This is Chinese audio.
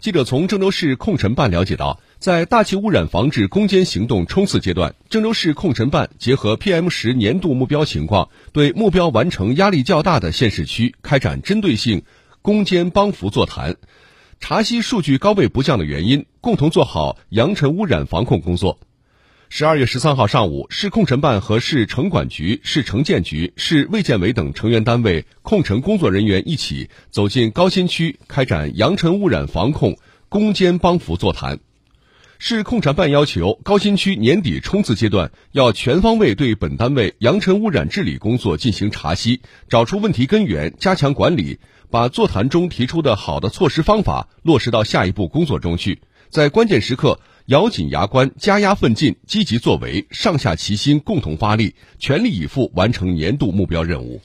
记者从郑州市控尘办了解到，在大气污染防治攻坚行动冲刺阶段，郑州市控尘办结合 PM 十年度目标情况，对目标完成压力较大的县市区开展针对性攻坚帮扶座谈，查析数据高位不降的原因，共同做好扬尘污染防控工作。十二月十三号上午，市控尘办和市城管局、市城建局、市卫健委等成员单位控尘工作人员一起走进高新区，开展扬尘污染防控攻坚帮扶座谈。市控尘办要求，高新区年底冲刺阶段要全方位对本单位扬尘污染治理工作进行查析，找出问题根源，加强管理，把座谈中提出的好的措施方法落实到下一步工作中去，在关键时刻。咬紧牙关，加压奋进，积极作为，上下齐心，共同发力，全力以赴完成年度目标任务。